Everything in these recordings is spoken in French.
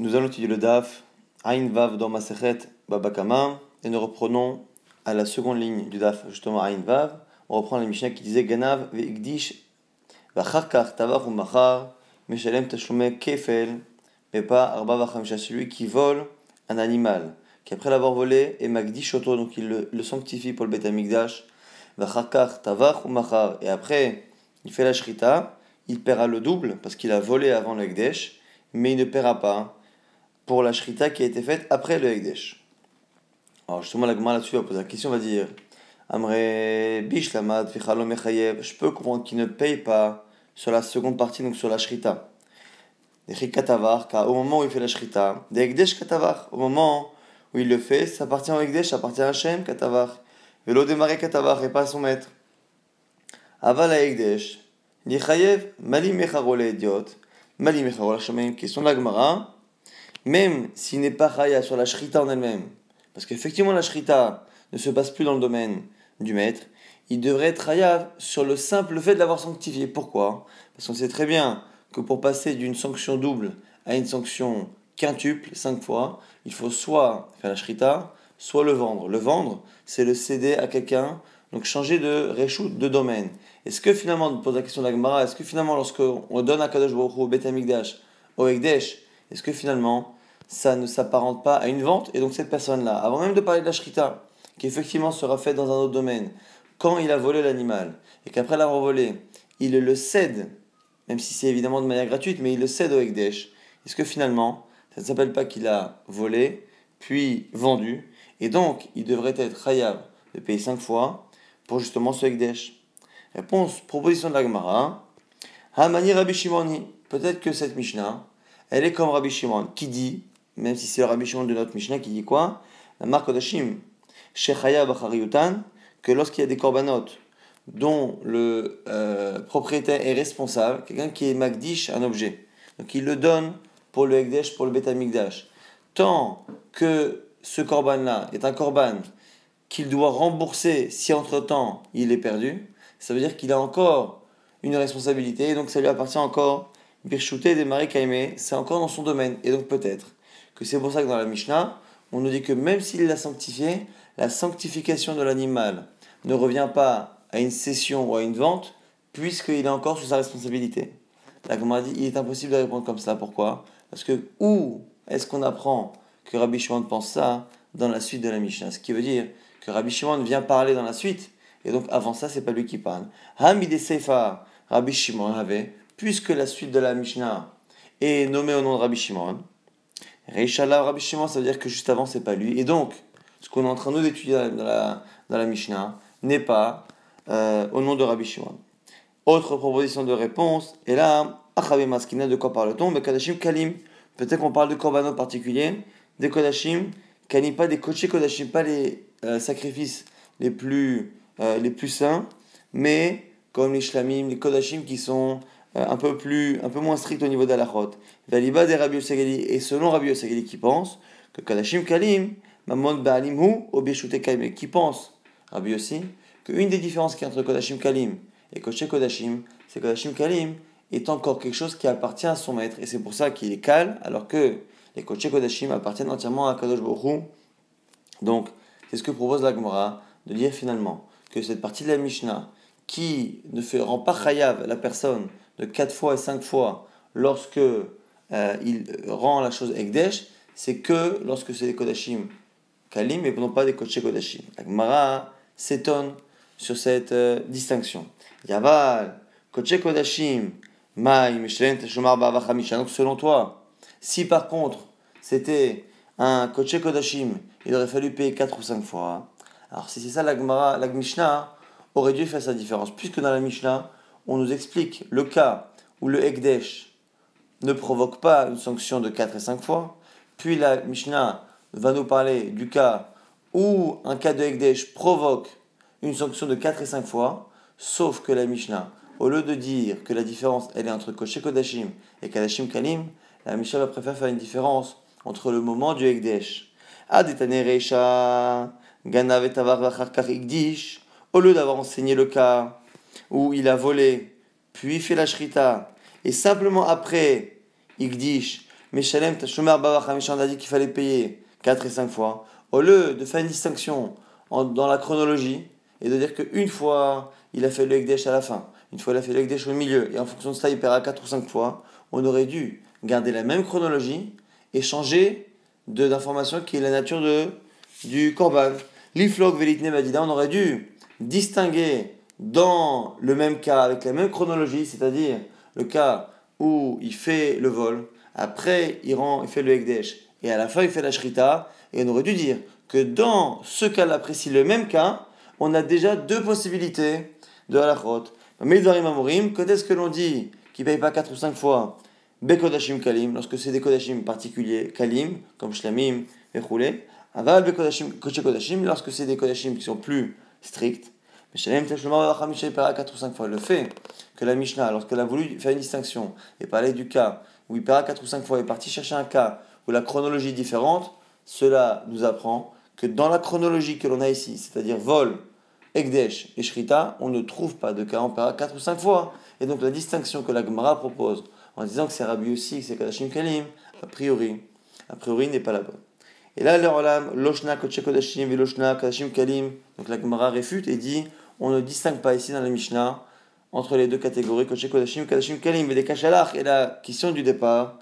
Nous allons étudier le DAF, Ain Vav dans Masechet Babakama, et nous reprenons à la seconde ligne du DAF, justement Ain Vav, on reprend la Mishnah qui disait Ganav ve'igdish v'acharkar tavach ou machar, meshalem tashlume kefel, pas arba v'chamisha, celui qui vole un animal, qui après l'avoir volé est magdish auto, donc il le, sanctifie pour le Bet Amigdash, v'acharkar tavach ou machar, et après il fait la shrita, il paiera le double parce qu'il a volé avant le Hekdesh, mais il ne paiera pas pour la shrita qui a été faite après le Hekdesh. Alors justement, la Gemara là-dessus va poser la question, va dire Amre Bishlamad je peux comprendre qu'il ne paye pas sur la seconde partie, donc sur la shrita. Katavar, car au moment où il fait la shrita, des Hekdesh Katavar, au moment où il le fait, ça appartient au Hekdesh, ça appartient à Hashem Katavar. Velo démarrer Katavar et pas à son maître. Aval Hekdesh, Nichayev, Mali Mecharole idiot, Mali Mecharole question de la Gemara même s'il n'est pas chaya sur la shrita en elle-même, parce qu'effectivement la shrita ne se passe plus dans le domaine du maître, il devrait être chaya sur le simple fait de l'avoir sanctifié. Pourquoi? Parce qu'on sait très bien que pour passer d'une sanction double à une sanction quintuple, cinq fois, il faut soit faire la shrita, soit le vendre. Le vendre, c'est le céder à quelqu'un, donc changer de reshoot, de domaine. Est-ce que finalement, pose la question de la Gemara, est-ce que finalement, lorsqu'on donne à Kadosh Baruch Hu, au Bet au Ekdesh, est-ce que finalement ça ne s'apparente pas à une vente Et donc cette personne-là, avant même de parler de la shrita, qui effectivement sera faite dans un autre domaine, quand il a volé l'animal, et qu'après l'avoir volé, il le cède, même si c'est évidemment de manière gratuite, mais il le cède au Ekdesh, est-ce que finalement, ça ne s'appelle pas qu'il a volé, puis vendu, et donc il devrait être khayab de payer cinq fois pour justement ce Ekdesh Réponse, proposition de la Gemara. Hamani Rabbi Shimoni. Peut-être que cette Mishnah, elle est comme Rabbi Shimon, qui dit, même si c'est le Rabbi Shimon de notre Mishnah, qui dit quoi? La marque d'Ashim, Shechaya que lorsqu'il y a des corbanotes dont le euh, propriétaire est responsable, quelqu'un qui est Magdish, un objet, donc il le donne pour le Ekdesh, pour le Betamikdash, tant que ce korban-là est un korban qu'il doit rembourser si entre-temps il est perdu, ça veut dire qu'il a encore une responsabilité, et donc ça lui appartient encore Birchouté des Marie c'est encore dans son domaine. Et donc peut-être que c'est pour ça que dans la Mishnah, on nous dit que même s'il l'a sanctifié, la sanctification de l'animal ne revient pas à une cession ou à une vente, puisqu'il est encore sous sa responsabilité. La a dit, il est impossible de répondre comme ça. Pourquoi? Parce que où est-ce qu'on apprend que Rabbi Shimon pense ça dans la suite de la Mishnah? Ce qui veut dire que Rabbi Shimon vient parler dans la suite, et donc avant ça, c'est pas lui qui parle. Hamid Seifa, Rabbi Shimon avait puisque la suite de la Mishnah est nommée au nom de Rabbi Shimon, Reishala Rabbi Shimon, ça veut dire que juste avant, c'est pas lui. Et donc, ce qu'on est en train d'étudier dans la, dans la Mishnah n'est pas euh, au nom de Rabbi Shimon. Autre proposition de réponse, et là, Achabe Maskina, de quoi parle-t-on? Kadashim Kalim. Peut-être qu'on parle de korbanot particulier, des Kodashim, Kalim, pas des Koché Kodashim, pas les euh, sacrifices les plus, euh, les plus saints, mais comme les Shlamim, les Kodashim qui sont un peu plus, un peu moins strict au niveau d'Alachot. Valiba des Rabbi et selon Rabbi Yosegeli qui pense que Kadashim Kalim, Mamon Baalim Hu, Obeshute Kalim, qui pense, Rabbi aussi, qu'une des différences qui entre Kodashim Kalim et Koché Kodashim, c'est Kodashim Kalim est encore quelque chose qui appartient à son maître, et c'est pour ça qu'il est calme, alors que les Koché Kodashim appartiennent entièrement à Kadosh Baruch Donc, c'est ce que propose la Gemara, de dire finalement que cette partie de la Mishnah, qui ne fait, rend pas chayav la personne de 4 fois et 5 fois lorsque euh, il rend la chose Ekdesh, c'est que lorsque c'est des Kodashim Kalim et non pas des Kodesh Kodashim. La Gemara s'étonne sur cette euh, distinction. Yaval, Kodesh Kodashim, Mai, Donc selon toi, si par contre c'était un Kodesh Kodashim, il aurait fallu payer 4 ou 5 fois. Alors si c'est ça la Gemara, la aurait dû faire sa différence, puisque dans la Mishnah, on nous explique le cas où le Ekdesh ne provoque pas une sanction de 4 et 5 fois, puis la Mishnah va nous parler du cas où un cas de Ekdesh provoque une sanction de 4 et 5 fois, sauf que la Mishnah, au lieu de dire que la différence elle est entre Koshe Kodashim et Kadashim Kalim, la Mishnah va préférer faire une différence entre le moment du Ekdesh. Au lieu d'avoir enseigné le cas où il a volé, puis fait la shrita, et simplement après, Igdish, Mais Shalem, Tashomer Bavach on a dit qu'il fallait payer 4 et 5 fois. Au lieu de faire une distinction dans la chronologie et de dire qu'une fois il a fait le Ekdesh à la fin, une fois il a fait le Ekdesh au milieu, et en fonction de ça il paiera 4 ou 5 fois, on aurait dû garder la même chronologie et changer d'information qui est la nature du Korban. L'iflog velitne badida, on aurait dû distinguer dans le même cas, avec la même chronologie, c'est-à-dire le cas où il fait le vol, après il, rend, il fait le Ekdesh, et à la fin il fait la Shrita, et on aurait dû dire que dans ce cas-là précis, le même cas, on a déjà deux possibilités de halachot. Mais Amorim, quand est-ce que l'on dit qu'il ne paye pas 4 ou 5 fois Bekodashim Kalim, lorsque c'est des Kodashim particuliers, Kalim, comme Shlamim, Roulé. Aval Bekodashim, Kodashim, lorsque c'est des Kodashim qui sont plus stricts. Mais Shalem Teshloma 4 ou 5 fois. Le fait que la Mishnah, lorsqu'elle a voulu faire une distinction et parler du cas où il paiera 4 ou 5 fois, est parti chercher un cas où la chronologie est différente, cela nous apprend que dans la chronologie que l'on a ici, c'est-à-dire vol, Ekdesh et Shrita, on ne trouve pas de cas en paiera 4 ou 5 fois. Et donc la distinction que la Gemara propose en disant que c'est Rabbi aussi, que c'est Kadashim Kalim, a priori, a priori n'est pas la bonne. Et là, Loshna Kodashim et Loshna Kadashim Kalim, donc la Gemara réfute et dit on ne distingue pas ici dans la Mishnah entre les deux catégories, Kodesh Kodashim, Kadashim Kalim, mais les Kashalach et la question du départ.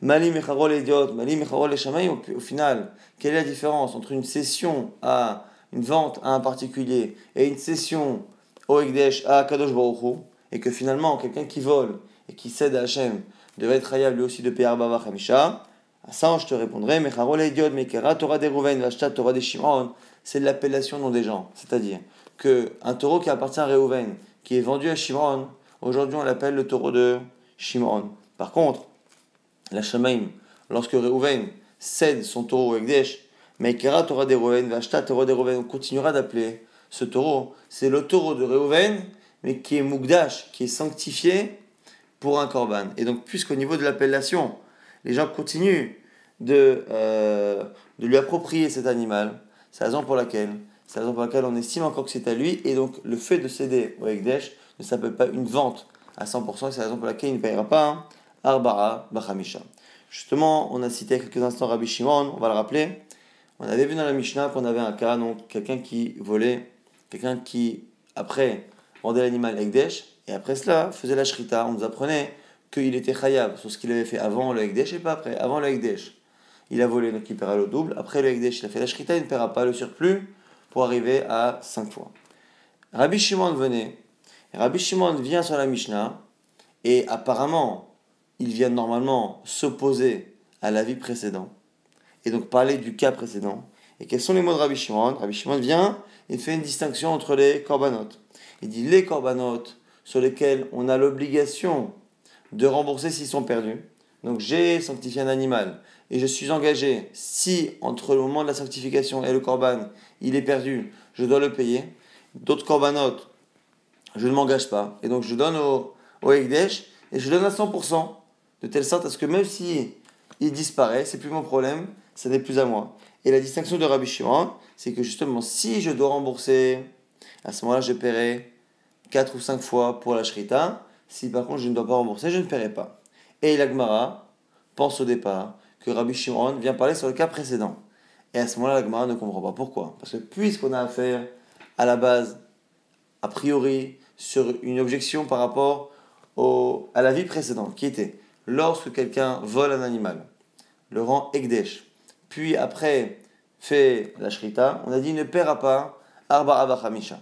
Malim Echarol Idiot, Malim Echarol et au final, quelle est la différence entre une cession à une vente à un particulier et une cession au Ekdesh à Kadosh Baruch et que finalement, quelqu'un qui vole et qui cède à Hachem devait être rayable lui aussi de Peyar Bava Hamisha, à ça je te répondrai, Mecharol Idiot, Mekera Torah des Rouven, Vashta Torah des Shimon, c'est l'appellation nom des gens. C'est-à-dire qu'un taureau qui appartient à Reuven, qui est vendu à Shimon, aujourd'hui on l'appelle le taureau de Shimon. Par contre, la Shamaim, lorsque Reuven cède son taureau au Ekdesh, Mekera Torah des Reuven, Vashta Torah des Reuven, on continuera d'appeler ce taureau, c'est le taureau de Reuven, mais qui est Mugdash, qui est sanctifié pour un korban. Et donc, puisqu'au niveau de l'appellation, les gens continuent de, euh, de lui approprier cet animal, c'est la raison pour laquelle c'est la raison pour laquelle on estime encore que c'est à lui, et donc le fait de céder au Ekdesh ne s'appelle pas une vente à 100%, c'est la raison pour laquelle il ne payera pas Arbara Bachamisha. Justement, on a cité quelques instants Rabbi Shimon, on va le rappeler. On avait vu dans la Mishnah qu'on avait un cas, donc quelqu'un qui volait, quelqu'un qui, après, vendait l'animal Ekdesh, et après cela, faisait la shrita. On nous apprenait qu'il était khayab sur ce qu'il avait fait avant le Ekdesh et pas après. Avant le Ekdesh, il a volé, donc il paiera le double. Après le Ekdesh, il a fait la shrita, il ne paiera pas le surplus pour arriver à 5 fois. Rabbi Shimon venait. Rabbi Shimon vient sur la Mishnah et apparemment, il vient normalement s'opposer à l'avis précédent et donc parler du cas précédent. Et quels sont les mots de Rabbi Shimon? Rabbi Shimon vient et fait une distinction entre les korbanot. Il dit les korbanot sur lesquels on a l'obligation de rembourser s'ils sont perdus. Donc j'ai sanctifié un animal et je suis engagé, si entre le moment de la sanctification et le korban, il est perdu, je dois le payer. D'autres korbanotes, je ne m'engage pas. Et donc je donne au, au Ekdesh et je donne à 100%, de telle sorte à ce que même si il disparaît, c'est plus mon problème, ça n'est plus à moi. Et la distinction de Rabbi Shimon, c'est que justement, si je dois rembourser, à ce moment-là, je paierai 4 ou 5 fois pour la shrita. Si par contre je ne dois pas rembourser, je ne paierai pas. Et l'Agmara pense au départ que Rabbi Shimon vient parler sur le cas précédent. Et à ce moment-là, l'Agmara ne comprend pas pourquoi. Parce que puisqu'on a affaire à la base, a priori, sur une objection par rapport au, à la vie précédente, qui était lorsque quelqu'un vole un animal, le rend Ekdesh, puis après fait la shrita, on a dit ne paiera pas Arba Abachamisha.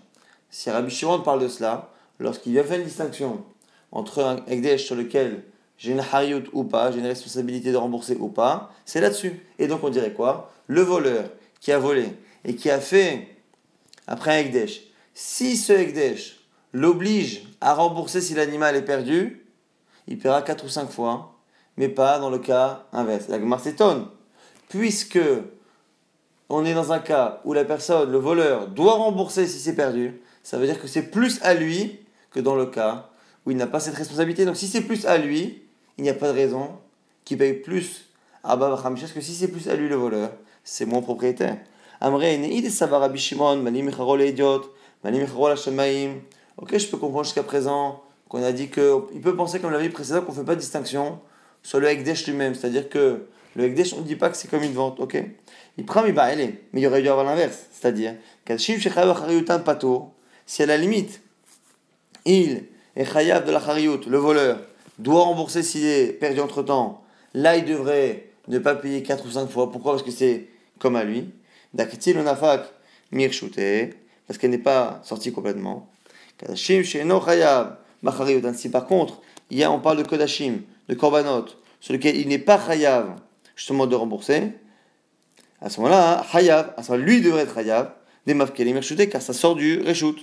Si Rabbi Shimon parle de cela, lorsqu'il a fait une distinction entre un Ekdesh sur lequel j'ai une hariout ou pas, j'ai une responsabilité de rembourser ou pas, c'est là-dessus. Et donc on dirait quoi? Le voleur qui a volé et qui a fait, après un Ekdesh, si ce Ekdesh l'oblige à rembourser si l'animal est perdu, il paiera 4 ou 5 fois, mais pas dans le cas inverse. La Gemara s'étonne, puisque on est dans un cas où la personne, le voleur, doit rembourser si c'est perdu, ça veut dire que c'est plus à lui que dans le cas où il n'a pas cette responsabilité. Donc si c'est plus à lui, il n'y a pas de raison qu'il paye plus à Baba que si c'est plus à lui le voleur, c'est mon propriétaire. Ok, je peux comprendre jusqu'à présent qu'on a dit qu'il peut penser comme la vie précédente qu'on ne fait pas de distinction sur le Ekdesh lui-même. C'est-à-dire que le Ekdesh, on ne dit pas que c'est comme une vente, ok Il prend, mais Mais il aurait dû avoir l'inverse. C'est-à-dire, si à la limite, il est chayav de la chariout, le voleur, doit rembourser s'il est perdu entre temps, là il devrait ne pas payer 4 ou 5 fois. Pourquoi? Parce que c'est comme à lui. Daktil le nafak parce qu'elle n'est pas sortie complètement. Kadashim sheno chayav, Si par contre, il y a, on parle de kodashim, de korbanot, sur lequel il n'est pas chayav, justement de rembourser, à ce moment-là, chayav, à ce moment lui devrait être chayav, des mafkelim car ça sort du reshut.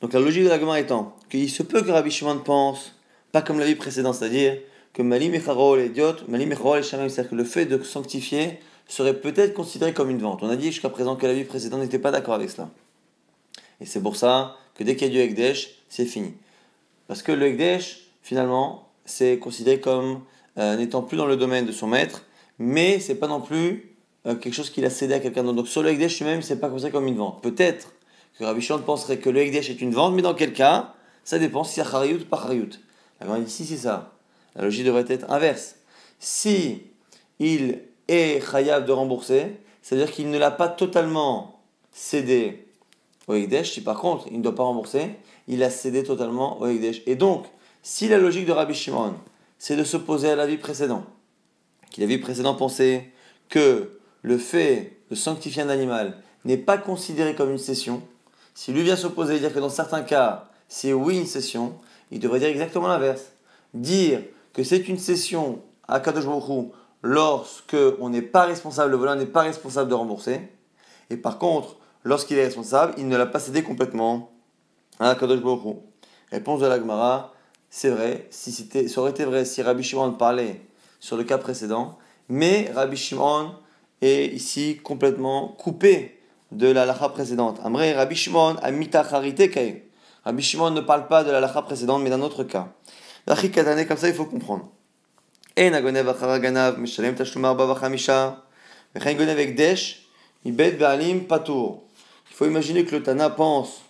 Donc la logique de la étant qu'il se peut que Rabbi Shimon pense, pas comme la vie précédente, c'est-à-dire que Malim est Shamim, c'est-à-dire que le fait de sanctifier serait peut-être considéré comme une vente. On a dit jusqu'à présent que la vie précédente n'était pas d'accord avec cela. Et c'est pour ça que dès qu'il y a du Ekdesh, c'est fini. Parce que le Ekdesh, finalement, c'est considéré comme euh, n'étant plus dans le domaine de son maître, mais c'est pas non plus euh, quelque chose qu'il a cédé à quelqu'un d'autre. Donc sur le Ekdesh lui-même, c'est pas considéré comme une vente. Peut-être que Rabbi penserait que le Ekdesh est une vente, mais dans quel cas Ça dépend si c'est Harayut ou pas Harayut. Alors ici, c'est ça. La logique devrait être inverse. Si il est Chayav de rembourser, c'est-à-dire qu'il ne l'a pas totalement cédé au Ekdesh, si par contre il ne doit pas rembourser, il a cédé totalement au Ekdesh. Et donc, si la logique de Rabbi Shimon, c'est de s'opposer à la vie précédente, qu'il la vie précédente pensait que le fait de sanctifier un animal n'est pas considéré comme une session, si lui vient s'opposer et dire que dans certains cas, c'est oui une session, il devrait dire exactement l'inverse. Dire que c'est une session à Kadosh Baruch lorsque on n'est pas responsable, le voleur n'est pas responsable de rembourser. Et par contre, lorsqu'il est responsable, il ne l'a pas cédé complètement à Kadosh Baruch Réponse de la Gemara, c'est vrai, si ça aurait été vrai si Rabbi Shimon parlait sur le cas précédent, mais Rabbi Shimon est ici complètement coupé de la lacha précédente. Amré, Rabbi Shimon a mitacharité Rabbi Shimon ne parle pas de la lacha précédente, mais d'un autre cas. comme ça, il faut comprendre. Il faut imaginer que le Tana pense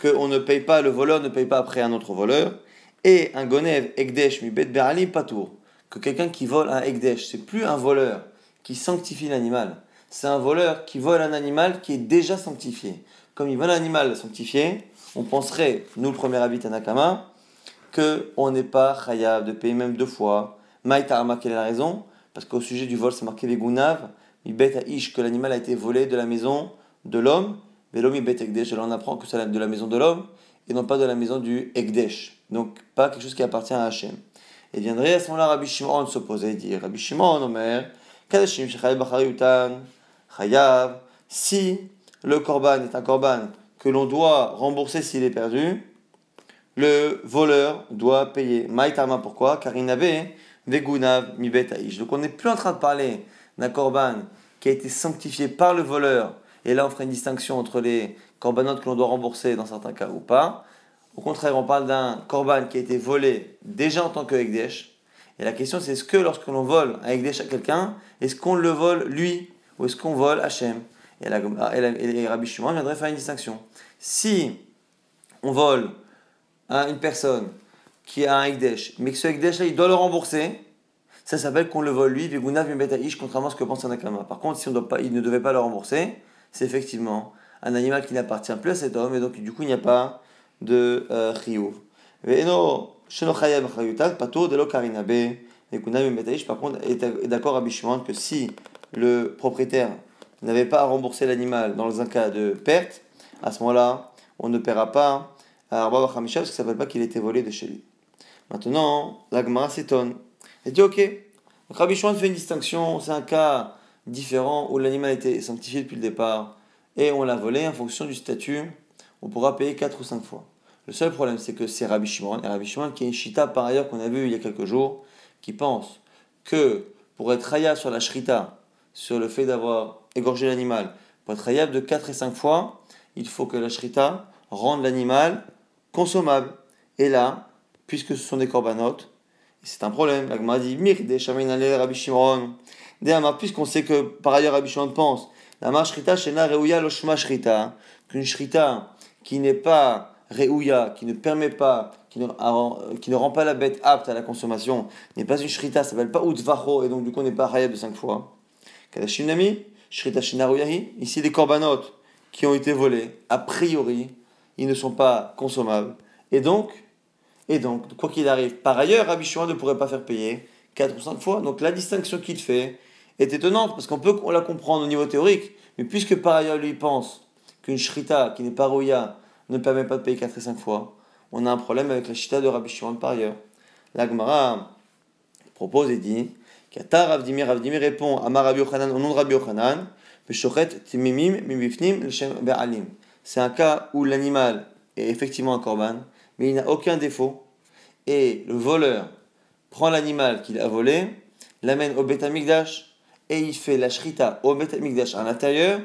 qu'on ne paye pas, le voleur ne paye pas après un autre voleur. Et un gonev ekdesh mi bet be'alim patour. Que quelqu'un qui vole un ekdesh, c'est plus un voleur qui sanctifie l'animal. C'est un voleur qui vole un animal qui est déjà sanctifié. Comme il vole un animal sanctifié, on penserait, nous le premier avis Tanakama, qu'on n'est pas chayav de payer même deux fois. Maïtarama, quelle est la raison? Parce qu'au sujet du vol, c'est marqué Vegunav, mi bet ish, que l'animal a été volé de la maison de l'homme. Velo mi bet ekdesh, là on apprend que c'est de la maison de l'homme et non pas de la maison du ekdesh. Donc pas quelque chose qui appartient à Hachem. Et viendrait à ce moment-là Rabbi Shimon s'opposer et dire Rabbi Shimon, Omer, Kadashim Chayav, si le korban est un korban que l'on doit rembourser s'il est perdu, le voleur doit payer. Maïtama, pourquoi? Car il n'avait vegunav mi Donc on n'est plus en train de parler d'un korban qui a été sanctifié par le voleur. Et là, on ferait une distinction entre les corbanotes que l'on doit rembourser dans certains cas ou pas. Au contraire, on parle d'un korban qui a été volé déjà en tant que Ekdesh. Et la question, c'est est-ce que lorsque l'on vole un Ekdesh à quelqu'un, est-ce qu'on le vole lui ou est-ce qu'on vole Hachem? Et, la, et, Rabbi Shimon viendrait faire une distinction. Si on vole à une personne qui a un Ekdesh, mais que ce Ekdesh là, il doit le rembourser, ça s'appelle qu'on le vole lui, Vigunav contrairement à ce que pense Anakama. Par contre, si on doit pas, il ne devait pas le rembourser, c'est effectivement un animal qui n'appartient plus à cet homme, et donc du coup, il n'y a pas de euh, par contre, est d'accord à Bishman que si le propriétaire n'avait pas à rembourser l'animal dans un cas de perte, à ce moment-là, on ne paiera pas à Arba Bachamisha parce que ça ne s'appelle pas qu'il était volé de chez lui. Maintenant, la Gemara s'étonne. Elle dit Ok, Rabbi Shimon fait une distinction, c'est un cas différent où l'animal était sanctifié depuis le départ et on l'a volé en fonction du statut, on pourra payer 4 ou 5 fois. Le seul problème, c'est que c'est Rabbi Shimon, et Rabbi Shimon qui est une shita par ailleurs qu'on a vu il y a quelques jours, qui pense que pour être raya sur la shrita, sur le fait d'avoir égorgé l'animal, pour être rayable de 4 et 5 fois, il faut que la shrita rende l'animal consommable. Et là, puisque ce sont des corbanotes, c'est un problème. L'agma dit Mir de Rabbi Shimon. Puisqu'on sait que par ailleurs Rabbi Shimon pense, la shrita shena reuya loshma shrita, qu'une shrita qui n'est pas reuya, qui ne permet pas qui ne, qui ne, rend pas la bête apte à la consommation n'est pas une shrita, ça s'appelle pas utvacho, et donc du coup n'est pas hayab de 5 fois. Shrita shinaruyahi, ici des corbanotes qui ont été volés, a priori, ils ne sont pas consommables. Et donc, et donc quoi qu'il arrive, par ailleurs, Rabbi Shimon ne pourrait pas faire payer 4 ou 5 fois. Donc la distinction qu'il fait est étonnante, parce qu'on peut la comprendre au niveau théorique, mais puisque par ailleurs lui pense qu'une shrita qui n'est pas rouya ne permet pas de payer 4 et 5 fois, on a un problème avec la shrita de Rabbi par ailleurs. L'Agmara propose et dit Répond à Rabbi Yochanan au nom de Rabbi Yochanan c'est un cas où l'animal est effectivement un korban, mais il n'a aucun défaut, et le voleur prend l'animal qu'il a volé, l'amène au Beth et il fait la shrita au Beth à l'intérieur,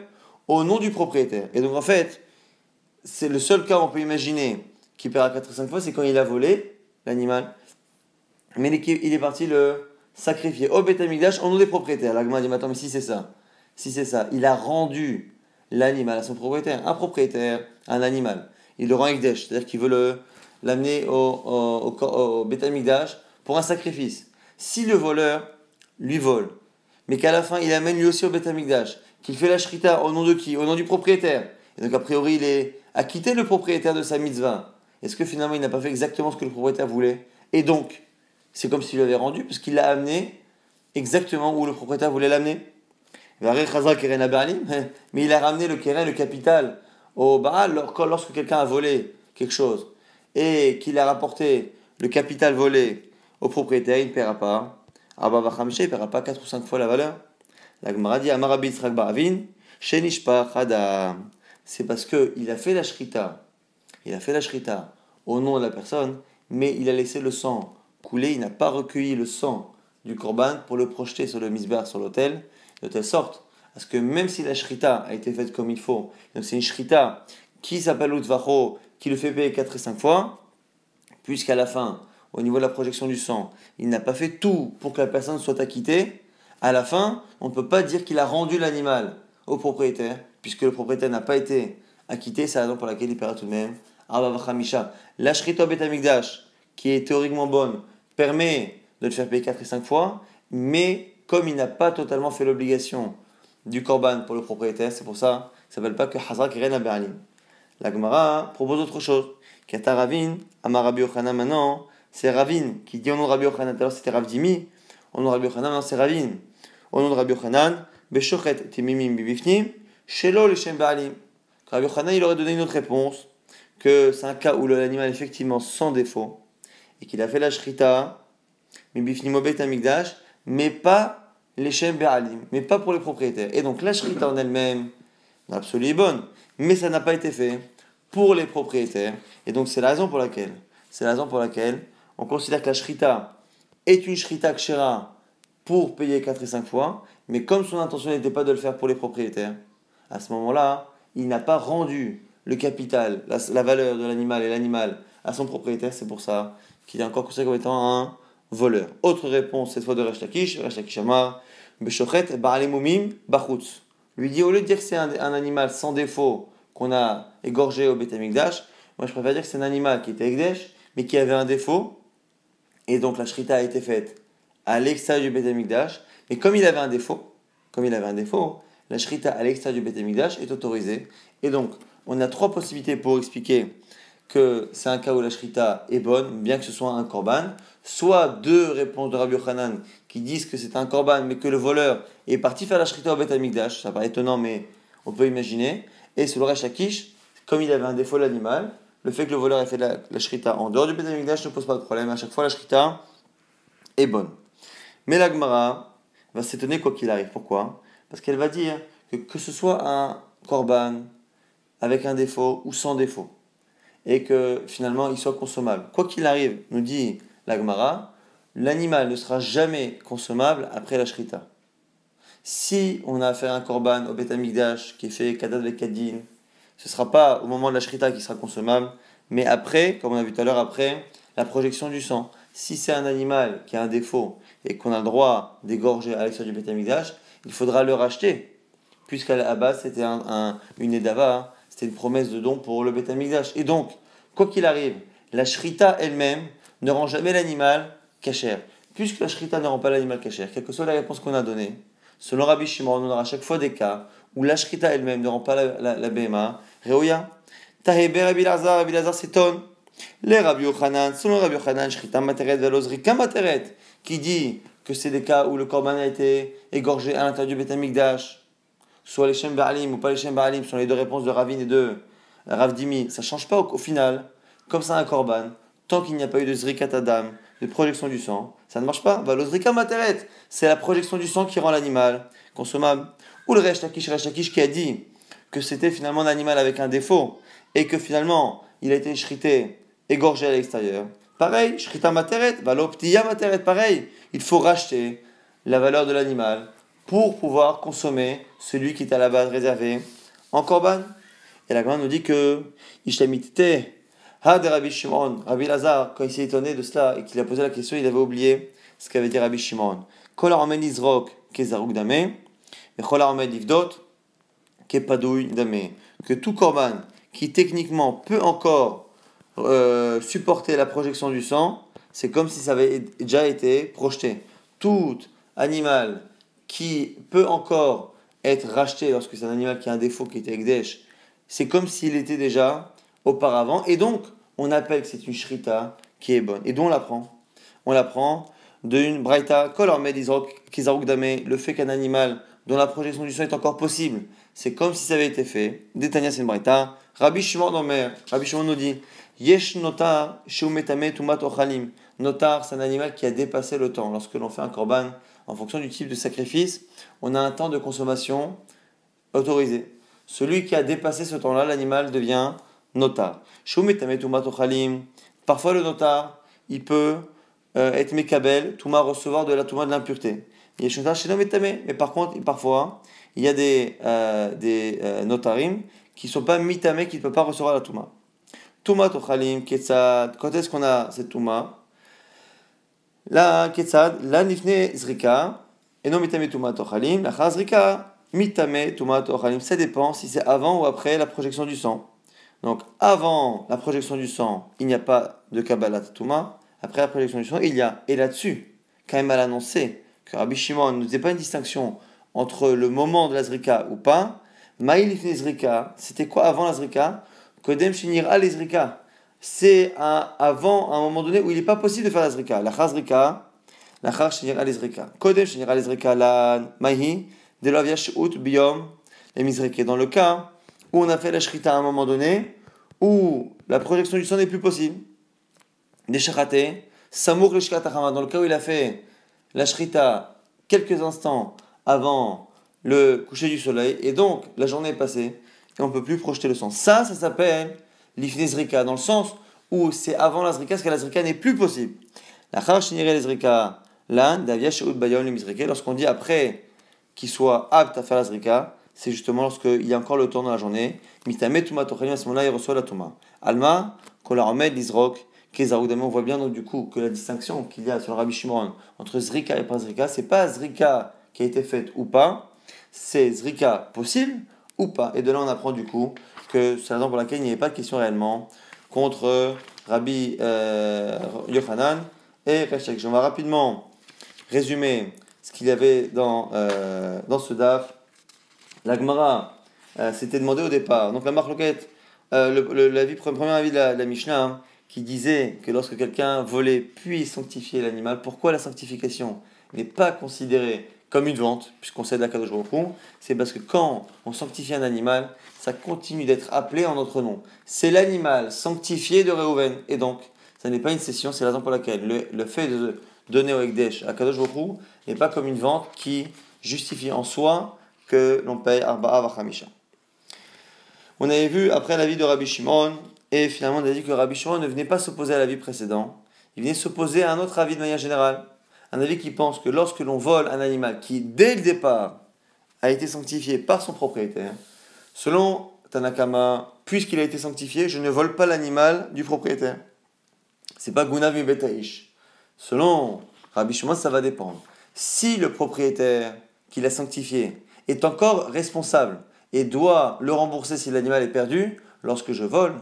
au nom du propriétaire. Et donc en fait, c'est le seul cas on peut imaginer qu'il paiera 4 ou 5 fois, c'est quand il a volé l'animal, mais il est parti le sacrifier au Beth au nom des propriétaires. La dit, attends, mais si c'est ça, si c'est ça, il a rendu l'animal à son propriétaire. Un propriétaire, un animal, il le rend Ekdesh, c'est-à-dire qu'il veut l'amener au, au, au, pour un sacrifice. Si le voleur lui vole, mais qu'à la fin il amène lui aussi au Betamikdash, qu'il fait la shrita au nom de qui? Au nom du propriétaire. Et donc a priori il est acquitté le propriétaire de sa mitzvah. Est-ce que finalement il n'a pas fait exactement ce que le propriétaire voulait? Et donc, c'est comme s'il l'avait rendu, parce qu'il l'a amené exactement où le propriétaire voulait l'amener. Mais il a ramené le keren, le capital, au Baal lorsque quelqu'un a volé quelque chose et qu'il a rapporté le capital volé au propriétaire, il ne paiera pas. il ne paiera pas 4 ou 5 fois la valeur. La C'est parce qu'il a fait la shrita, il a fait la shrita au nom de la personne, mais il a laissé le sang il n'a pas recueilli le sang du korban pour le projeter sur le misbar, sur l'autel, de telle sorte parce que même si la shrita a été faite comme il faut, donc c'est une shrita qui s'appelle Utvacho, qui le fait payer 4 et 5 fois, puisqu'à la fin, au niveau de la projection du sang, il n'a pas fait tout pour que la personne soit acquittée, à la fin, on ne peut pas dire qu'il a rendu l'animal au propriétaire, puisque le propriétaire n'a pas été acquitté, c'est la raison pour laquelle il paiera tout de même. La shrita betamikdash, qui est théoriquement bonne, permet de le faire payer 4 et 5 fois, mais comme il n'a pas totalement fait l'obligation du korban pour le propriétaire, c'est pour ça ça s'appelle pas que Hazak Rena Be'alim. La Gemara propose autre chose. Kata Ravin, Amar Rabbi Yochanan maintenant, c'est Ravin qui dit au nom de Rabbi Yochanan, alors c'était Rav Dimi, au nom de Rabbi Yochanan, maintenant c'est Ravin. Au nom de Rabbi Yochanan, Beshochet Timimim Bibifnim, Shelo Leshem Be'alim. Rabbi Yochanan, il aurait donné une autre réponse, que c'est un cas où l'animal effectivement sans défaut, et qu'il a fait la shrita, mais pas les Shem Be'alim, mais pas pour les propriétaires. Et donc la shrita en elle-même, dans l'absolu est bonne, mais ça n'a pas été fait pour les propriétaires. Et donc c'est la raison pour laquelle, c'est la raison pour laquelle on considère que la shrita est une shrita kshera pour payer 4 et 5 fois, mais comme son intention n'était pas de le faire pour les propriétaires, à ce moment-là, il n'a pas rendu le capital, la, valeur de l'animal et l'animal à son propriétaire, c'est pour ça qu'il est encore considéré comme étant un voleur. Autre réponse, cette fois de Resh Lakish, Resh Lakish Amar, Beshochet, Bachutz. Lui dit, au lieu de dire que c'est un, animal sans défaut qu'on a égorgé au Betamikdash, moi je préfère dire que c'est un animal qui était Ekdesh, mais qui avait un défaut, et donc la Shrita a été faite à l'extérieur du Betamikdash, mais comme il avait un défaut, comme il avait un défaut, la Shrita à l'extérieur du Betamikdash est autorisée, et donc on a trois possibilités pour expliquer que c'est un cas où la shrita est bonne, bien que ce soit un korban, soit deux réponses de Rabbi Yochanan qui disent que c'est un korban, mais que le voleur est parti faire la shrita au Beth Amikdash, ça paraît étonnant, mais on peut imaginer, et sur le comme il avait un défaut l'animal, le fait que le voleur ait fait la, la shrita en dehors du Beth Amikdash ne pose pas de problème, à chaque fois la shrita est bonne. Mais la Gemara va s'étonner quoi qu'il arrive. Pourquoi? Parce qu'elle va dire que que ce soit un korban avec un défaut ou sans défaut, et que finalement il soit consommable. Quoi qu'il arrive, nous dit l'Agmara, l'animal ne sera jamais consommable après la shrita. Si on a affaire à un korban au Betamikdash qui est fait kadat kadin, ce ne sera pas au moment de la shrita qui sera consommable, mais après, comme on a vu tout à l'heure, après la projection du sang. Si c'est un animal qui a un défaut et qu'on a le droit d'égorger à l'extérieur du Betamikdash, il faudra le racheter, puisqu'à la base c'était un, une edava, c'était une promesse de don pour le Betamikdash. Et donc, quoi qu'il arrive, la shrita elle-même ne rend jamais l'animal cachère. Puisque la shrita ne rend pas l'animal cachère, quelle que soit la réponse qu'on a donnée, selon Rabbi Shimon, on aura à chaque fois des cas où la shrita elle-même ne rend pas la, la, la BMA. Reoya. Tahebe Rabbi Lazar, Rabbi Lazar s'étonne. Les Rabbi Yochanan, selon Rabbi Yochanan, shrita materet velozrika materet, qui dit que c'est des cas où le korban a été égorgé à l'intérieur du Betamikdash, soit les Shem Baalim ou pas les Shem Baalim, sont les deux réponses de Ravine et de Rav Dimi, ça change pas au, final, comme ça un korban, tant qu'il n'y a pas eu de zrikat adam, de projection du sang, ça ne marche pas. Va zrika materet, c'est la projection du sang qui rend l'animal consommable. Ou le Resh Lakish, qui a dit que c'était finalement un animal avec un défaut et que finalement il a été shrité, égorgé à l'extérieur. Pareil, shrita materet, valoptiya materet, pareil. Il faut racheter la valeur de l'animal pour pouvoir consommer celui qui est à la base réservé en korban. Et la Gemara nous dit que Ishlemitite, Ha de Rabbi Shimon, Rabbi Lazar, quand il s'est étonné de cela et qu'il a posé la question, il avait oublié ce qu'avait dit Rabbi Shimon. Kol Armen Izrok, Kezaruk Dame, et Kol Armen Ivdot, Kepadouy Dame. Que tout korban qui techniquement peut encore euh, supporter la projection du sang, c'est comme si ça avait déjà été projeté. Tout animal qui peut encore être racheté lorsque c'est un animal qui a un défaut qui était Ekdesh, c'est comme s'il était déjà auparavant. Et donc, on appelle que c'est une shrita qui est bonne. Et d'où on l'apprend On l'apprend d'une braïta, dame, le fait qu'un animal dont la projection du sang est encore possible, c'est comme si ça avait été fait. Détania, c'est une braïta. Rabbi Shimon Rabbi Shimon nous dit Yesh notar tumat ochalim. Notar, c'est un animal qui a dépassé le temps. Lorsque l'on fait un korban, en fonction du type de sacrifice, on a un temps de consommation autorisé. Celui qui a dépassé ce temps-là, l'animal devient notar. Parfois, le notar, il peut euh, être mekabel, recevoir de la touma de l'impureté. Mais par contre, parfois, il y a des, euh, euh, notarim qui ne sont pas mitame, qui ne peuvent pas recevoir la touma. Touma tochalim. Quand est-ce qu'on a cette touma La ketzad, la nifne zrika, et non mitame touma tochalim, la chazrika, mitame touma tochalim. Ça dépend si c'est avant ou après la projection du sang. Donc avant la projection du sang, il n'y a pas de kabbalat touma. Après la projection du sang, il y a. Et là-dessus, quand même mal annoncé que Rabbi Shimon ne faisait pas une distinction entre le moment de la zrika ou pas. Maïlifne zrika, c'était quoi avant la zrika? Kodem Shinir al C'est avant, un moment donné où il n'est pas possible de faire la zrika. La chazrika, la char Shinir al Kodem Shinir al la mahi, de la ut biom, et Dans le cas où on a fait la shrita à un moment donné, où la projection du sang n'est plus possible, des sharaté, samour dans le cas où il a fait la shrita quelques instants avant le coucher du soleil, et donc la journée est passée, et on ne peut plus projeter le sang. Ça, ça s'appelle l'ifnezrika, dans le sens où c'est avant la zrika, parce que la zrika n'est plus possible. La zrika, lorsqu'on dit après qu'il soit apte à faire la zrika, c'est justement lorsqu'il y a encore le temps dans la journée. Mitame tuma à ce moment-là, il reçoit la tuma. Alma, remet l'izrok, on voit bien donc du coup que la distinction qu'il y a sur le Rabbi Shimon entre zrika et pas zrika, c'est pas zrika qui a été faite ou pas, c'est zrika possible ou pas. Et de là, on apprend du coup que c'est la raison pour laquelle il n'y avait pas de question réellement contre Rabbi euh, Yochanan et Reshek. Je vais rapidement résumer ce qu'il y avait dans, euh, dans ce DAF. La Gemara euh, s'était demandé au départ. Donc la marloquette, euh, la premier avis de la, Mishnah, hein, qui disait que lorsque quelqu'un volait puis sanctifier l'animal, pourquoi la sanctification n'est pas considérée comme une vente, puisqu'on sait de la Kadosh c'est parce que quand on sanctifie un animal, ça continue d'être appelé en notre nom. C'est l'animal sanctifié de Reuven, et donc, ça n'est pas une session, c'est la raison pour laquelle le, fait de donner au Ekdesh à Kadosh n'est pas comme une vente qui justifie en soi que l'on paye Arba'a Vachamisha. On avait vu après l'avis de Rabbi Shimon, et finalement on a dit que Rabbi Shimon ne venait pas s'opposer à l'avis précédent, il venait s'opposer à un autre avis de manière générale un avis qui pense que lorsque l'on vole un animal qui, dès le départ, a été sanctifié par son propriétaire, selon Tanakama, puisqu'il a été sanctifié, je ne vole pas l'animal du propriétaire. C'est pas Gunav Betaish. Selon Rabbi Shimon, ça va dépendre. Si le propriétaire qui l'a sanctifié est encore responsable et doit le rembourser si l'animal est perdu, lorsque je vole,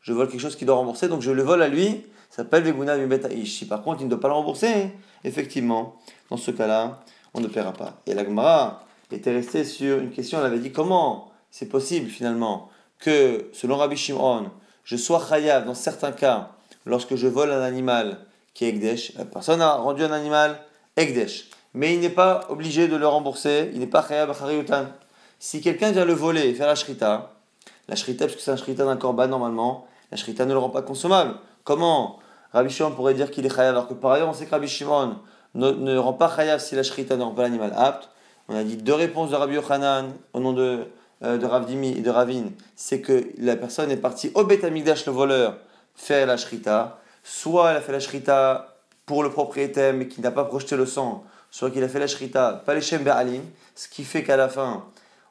je vole quelque chose qui doit rembourser, donc je le vole à lui, s'appelle Veguna Aish. Si par contre il ne doit pas le rembourser, effectivement, dans ce cas-là, on ne paiera pas. Et la Gemara était restée sur une question, elle avait dit comment c'est possible finalement que, selon Rabbi Shimon, je sois chayav dans certains cas, lorsque je vole un animal qui est Ekdesh, la personne a rendu un animal Ekdesh, mais il n'est pas obligé de le rembourser, il n'est pas chayav à Si quelqu'un vient le voler et faire la shrita, la shrita, puisque c'est un shrita d'un korban normalement, la shrita ne le rend pas consommable. Comment Rabbi Shimon pourrait dire qu'il est chayav alors que par ailleurs on sait que Rabbi Shimon ne, rend pas chayav si la shrita ne rend pas l'animal apte On a dit deux réponses de Rabbi Yochanan au nom de, euh, de Rav Dimi et de Ravin. C'est que la personne est partie au Bet le voleur, faire la shrita. Soit elle a fait la shrita pour le propriétaire mais qui n'a pas projeté le sang, soit qu'il a fait la shrita, pas les Shem ce qui fait qu'à la fin,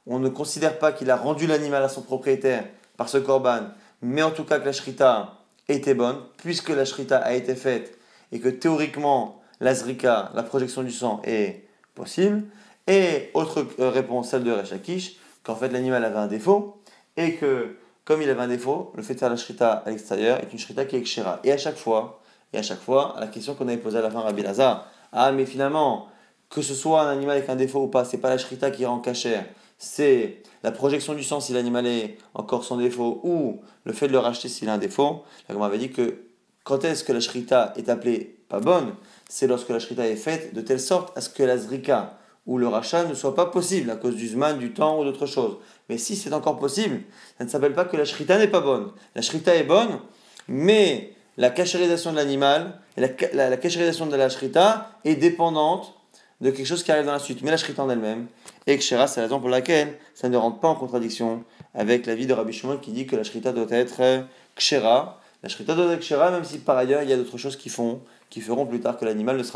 on ne considère pas qu'il a rendu l'animal à son propriétaire par ce korban, mais en tout cas que la shrita était bonne, puisque la shrita a été faite et que théoriquement la zrika, la projection du sang, est possible. Et autre euh, réponse, celle de Rechakish, qu'en fait l'animal avait un défaut et que comme il avait un défaut, le fait de faire la shrita à l'extérieur est une shrita qui est kshira. Et à chaque fois, et à chaque fois, la question qu'on avait posée à la fin à Rabbi Lazar, ah mais finalement, que ce soit un animal avec un défaut ou pas, c'est pas la shrita qui rend cachère, c'est la projection du sang si l'animal est encore sans défaut ou le fait de le racheter s'il a un défaut. La m'avait dit que quand est-ce que la shrita est appelée pas bonne, c'est lorsque la shrita est faite de telle sorte à ce que la zrika ou le rachat ne soit pas possible à cause du zman, du temps ou d'autre chose. Mais si c'est encore possible, ça ne s'appelle pas que la shrita n'est pas bonne. La shrita est bonne, mais la cachérisation de l'animal, la, la, la cachérisation de la shrita est dépendante de quelque chose qui arrive dans la suite. Mais la shrita en elle-même, et kshera, c'est la raison pour laquelle ça ne rentre pas en contradiction avec la vie de Rabbi Shimon qui dit que la shrita doit être kshera. La shrita doit être kshera, même si par ailleurs il y a d'autres choses qui font, qui feront plus tard que l'animal ne sera